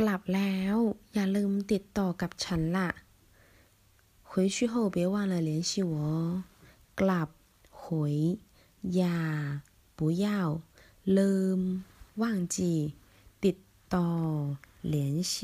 กลับแล้ว อย่าลืมติดต่อกับฉันล่ะ回去后别忘了联系我กลับ回อย่า不要ลืม忘记ติดต่อ联系